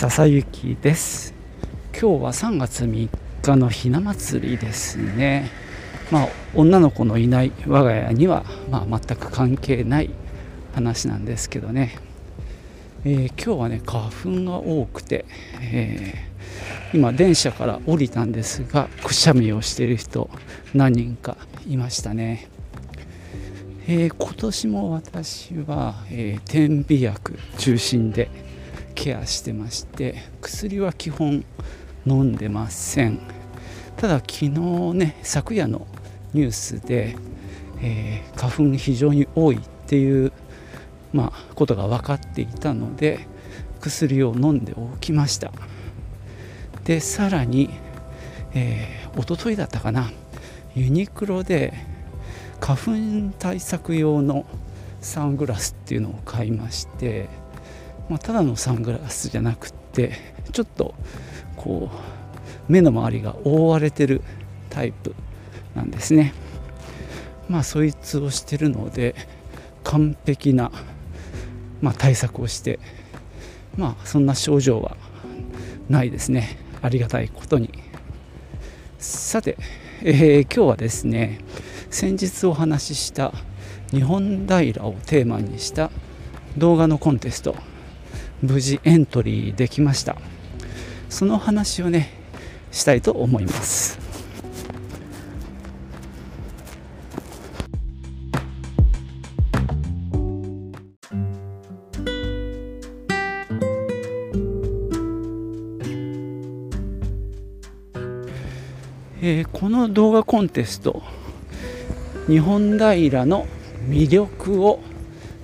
笹雪です。今日は3月3日のひな祭りですね。まあ女の子のいない我が家には、まあ、全く関係ない話なんですけどね、えー、今日はね花粉が多くて、えー、今電車から降りたんですがくしゃみをしている人何人かいましたね。えー、今年も私は、えー、点鼻薬中心でケアしてまして薬は基本飲んでません。ただ昨日ね昨夜のニュースで、えー、花粉非常に多いっていう、まあ、ことが分かっていたので薬を飲んでおきました。でさらに、えー、一昨日だったかなユニクロで花粉対策用のサングラスっていうのを買いまして、まあ、ただのサングラスじゃなくってちょっとこう目の周りが覆われてるタイプなんですね。まあそいつをしてるので完璧な、まあ、対策をしてまあそんな症状はないですね。ありがたいことに。さて、えー、今日はですね先日お話しした日本平をテーマにした動画のコンテスト無事エントリーできました。その話をねしたいと思います。えー、この動画コンテスト日本平の魅力を、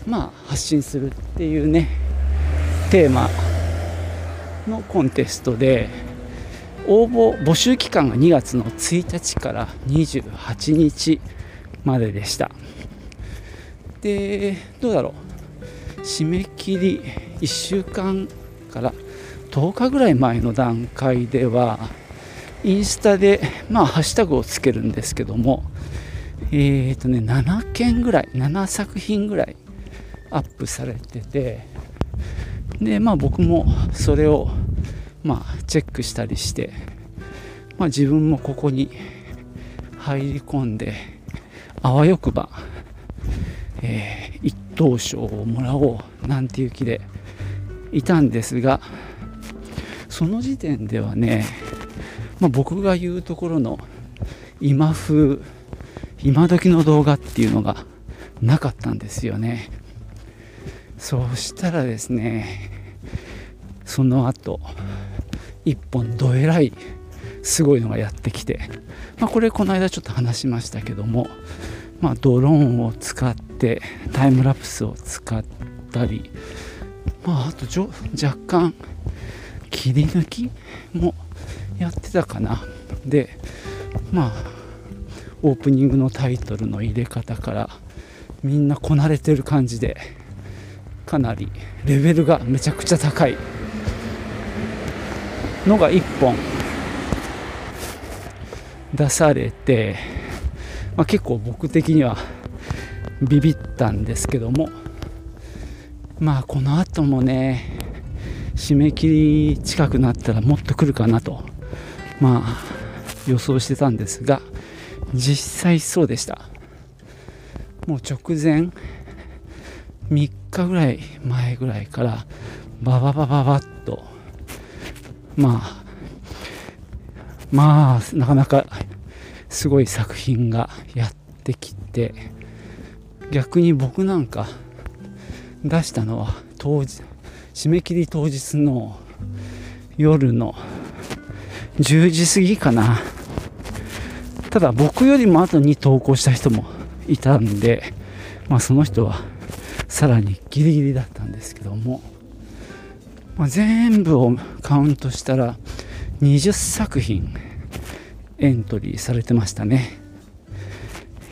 まあ、発信するっていうねテーマのコンテストで応募募集期間が2月の1日から28日まででした。でどうだろう？締め切り1週間から10日ぐらい前の段階ではインスタでまあハッシュタグをつけるんですけどもえっ、ー、とね7件ぐらい7作品ぐらいアップされててでまあ僕もそれをまあチェックしたりして、まあ、自分もここに入り込んであわよくば、えー、一等賞をもらおうなんていう気でいたんですがその時点ではね、まあ、僕が言うところの今風今時の動画っていうのがなかったんですよね。そうしたらですねその後一本どえらいすごいのがやってきて、まあ、これこの間ちょっと話しましたけども、まあ、ドローンを使ってタイムラプスを使ったり、まあ、あと若干切り抜きもやってたかな。でまあオープニングのタイトルの入れ方からみんなこなれてる感じでかなりレベルがめちゃくちゃ高いのが1本出されて、まあ、結構僕的にはビビったんですけどもまあこの後もね締め切り近くなったらもっと来るかなとまあ予想してたんですが実際そうでした。もう直前3日ぐらい前ぐらいからバババババッとまあまあなかなかすごい作品がやってきて逆に僕なんか出したのは当時締め切り当日の夜の10時過ぎかな。ただ僕よりも後に投稿した人もいたんで、まあ、その人はさらにギリギリだったんですけども、まあ、全部をカウントしたら20作品エントリーされてましたね。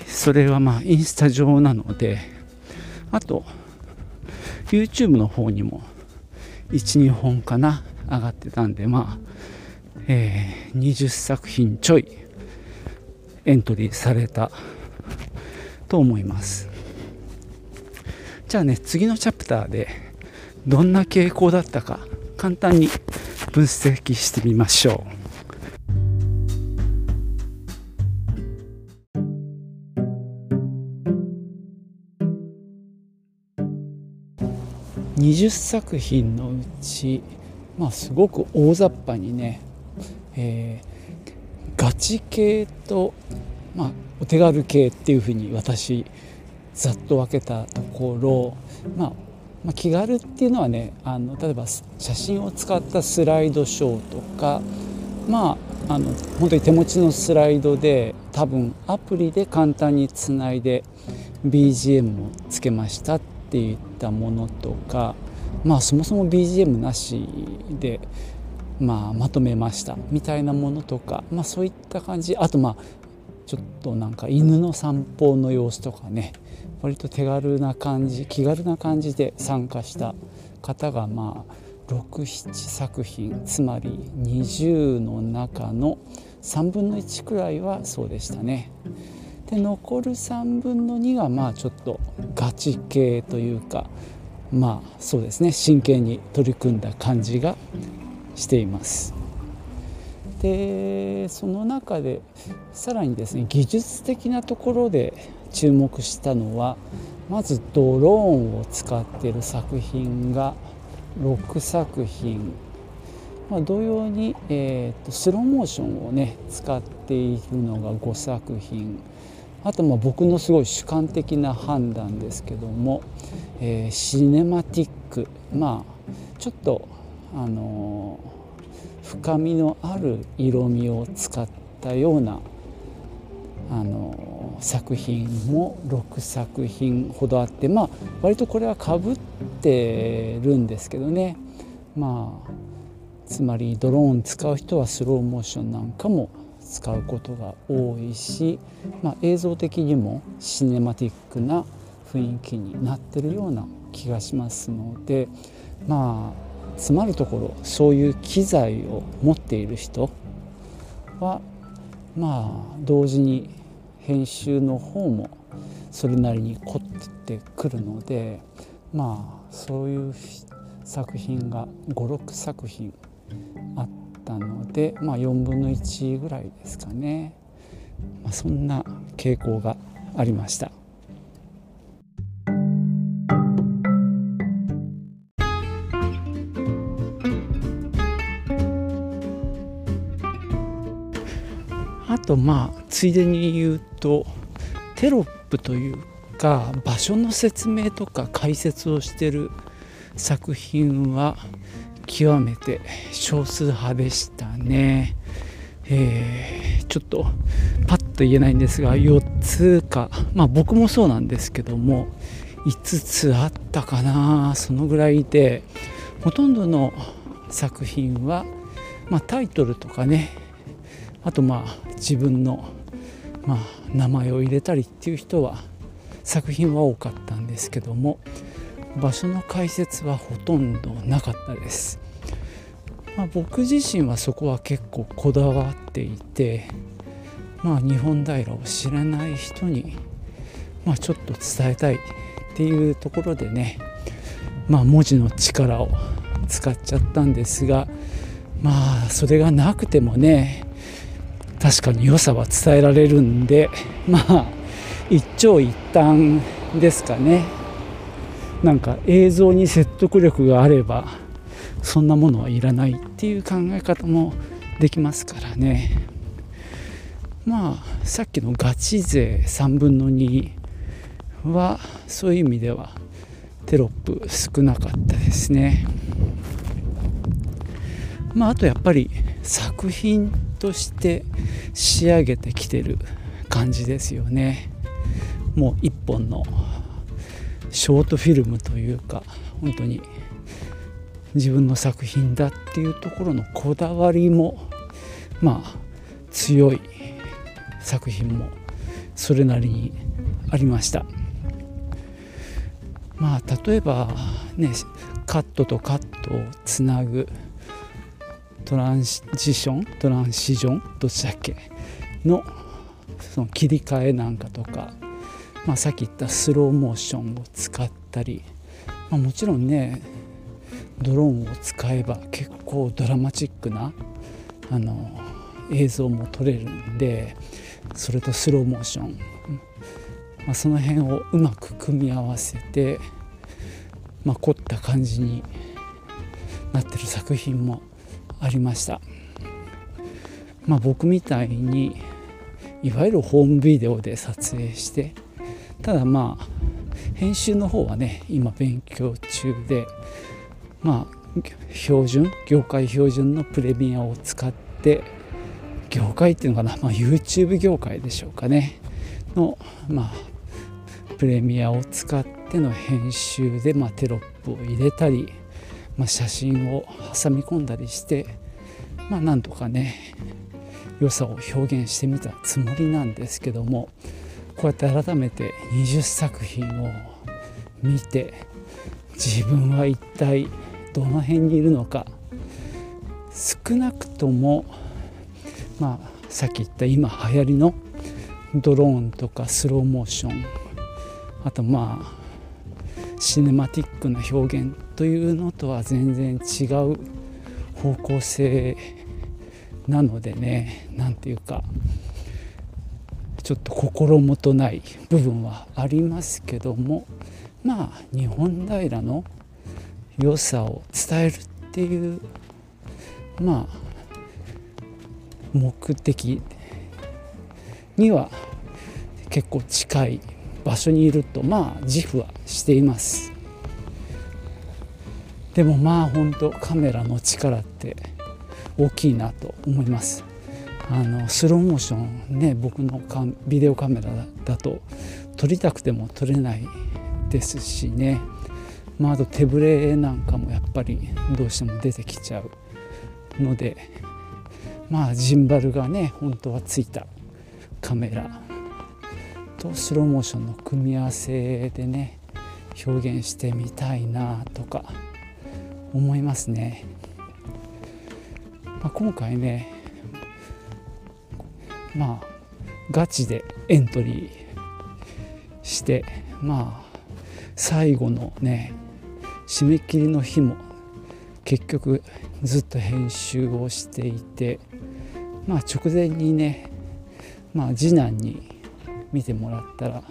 それはまあインスタ上なのであと YouTube の方にも12本かな上がってたんでまあ、えー、20作品ちょいエントリーされたと思います。じゃあね次のチャプターでどんな傾向だったか簡単に分析してみましょう。20作品のうち、まあ、すごく大雑把にね、えー、ガチ系と、まあ、お手軽系っていうふうに私ざっと分けたところ、まあ、まあ、気軽っていうのはねあの例えば写真を使ったスライドショーとかまああの本当に手持ちのスライドで多分アプリで簡単につないで BGM をつけましたっていったものとかまあそもそも BGM なしで、まあ、まとめましたみたいなものとか、まあ、そういった感じ。あとまあちょっとなんか犬の散歩の様子とかね。割と手軽な感じ気軽な感じで参加した方がまあ67作品つまり20の中の3分の1くらいはそうでしたね。で残る3分の2がまあちょっとガチ系というかまあそうですね真剣に取り組んだ感じがしています。でその中でさらにですね技術的なところで注目したのはまずドローンを使っている作品が6作品、まあ、同様に、えーと、スローモーションをね使っているのが5作品。あとまあ僕のすごい主観的な判断ですけども、えー、シネマティック。まあちょっとあのー、深みのある色味を使ったようなあの作品も6作品ほどあってまあ割とこれはかぶってるんですけどね。まあつまりドローン使う人はスローモーションなんかも使うことが多いし、まあ、映像的にもシネマティックな雰囲気になってるような気がしますのでまあつまるところそういう機材を持っている人はまあ同時に編集の方もそれなりに凝ってくるのでまあそういう作品が56作品あったので、まあ、4分の1ぐらいですかね、まあ、そんな傾向がありました。とまあついでに言うとテロップというか場所の説明とか解説をしてる作品は極めて少数派でしたね。えー、ちょっとパッと言えないんですが4つかまあ僕もそうなんですけども5つあったかなそのぐらいでほとんどの作品は、まあ、タイトルとかねあとまあ自分の、まあ、名前を入れたりっていう人は作品は多かったんですけども場所の解説はほとんどなかったです、まあ、僕自身はそこは結構こだわっていてまあ日本平を知らない人に、まあ、ちょっと伝えたいっていうところでねまあ文字の力を使っちゃったんですがまあそれがなくてもね確かに良さは伝えられるんでまあ一長一短ですかね。なんか映像に説得力があればそんなものはいらないっていう考え方もできますからね。まあさっきのガチ勢3分の2はそういう意味ではテロップ少なかったですね。まああとやっぱり作品として仕上げてきてる感じですよね。もう一本のショートフィルムというか本当に自分の作品だっていうところのこだわりもまあ強い作品もそれなりにありました。まあ例えばねカットとカットをつなぐトランジショントランシジョンどっちだっけ？のその切り替えなんかとか、まあ、さっき言ったスローモーションを使ったり、まあ、もちろんねドローンを使えば結構ドラマチックなあの映像も撮れるんでそれとスローモーション、まあ、その辺をうまく組み合わせて、まあ、凝った感じになってる作品もありました。まあ、僕みたいにいわゆるホームビデオで撮影してただまあ編集の方はね今勉強中でまあ標準業界標準のプレミアを使って業界っていうのかな、まあ、YouTube 業界でしょうかねのまあプレミアを使っての編集で、まあ、テロップを入れたり、まあ、写真を挟み込んだりしてまあなんとかね良さを表現してみたつもりなんですけどもこうやって改めて20作品を見て自分は一体どの辺にいるのか少なくともまあさっき言った今流行りのドローンとかスローモーションあとまあシネマティックな表現というのとは全然違う方向性なのでね何て言うかちょっと心もとない部分はありますけどもまあ日本平の良さを伝えるっていうまあ目的には結構近い場所にいるとまあ自負はしています。でもまあ本当カメラの力って大きいなと思います。あのスローモーションね僕のビデオカメラだと撮りたくても撮れないですしね。まあ、あと手ぶれなんかもやっぱりどうしても出てきちゃうのでまあジンバルがね本当はついたカメラとスローモーションの組み合わせでね表現してみたいなとか思いますね。まあ、今回ねまあガチでエントリーしてまあ最後のね締め切りの日も結局ずっと編集をしていてまあ直前にねまあ次男に見てもらったら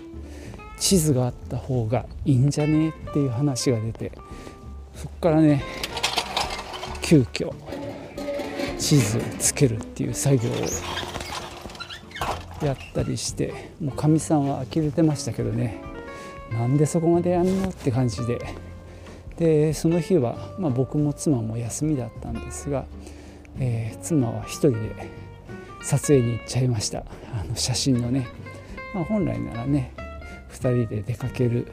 地図があった方がいいんじゃねっていう話が出てそこからね急遽地図をつけるっていう作業をやったりしてもうかみさんは呆れてましたけどね。なんでそこまでやんのって感じで。でその日は、まあ、僕も妻も休みだったんですが、えー、妻は一人で撮影に行っちゃいました。あの写真のね、まあ、本来ならね2人で出かける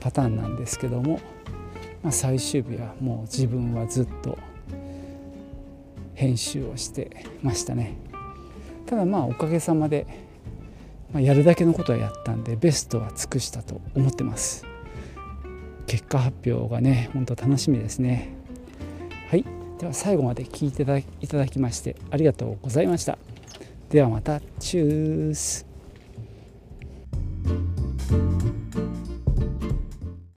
パターンなんですけども、まあ、最終日はもう自分はずっと編集をしてましたね。ただまあおかげさまで、まあ、やるだけのことはやったんでベストは尽くしたと思ってます。結果発表がね本当楽しみですね。はい。では最後まで聞いていただきましてありがとうございました。ではまた。チュース。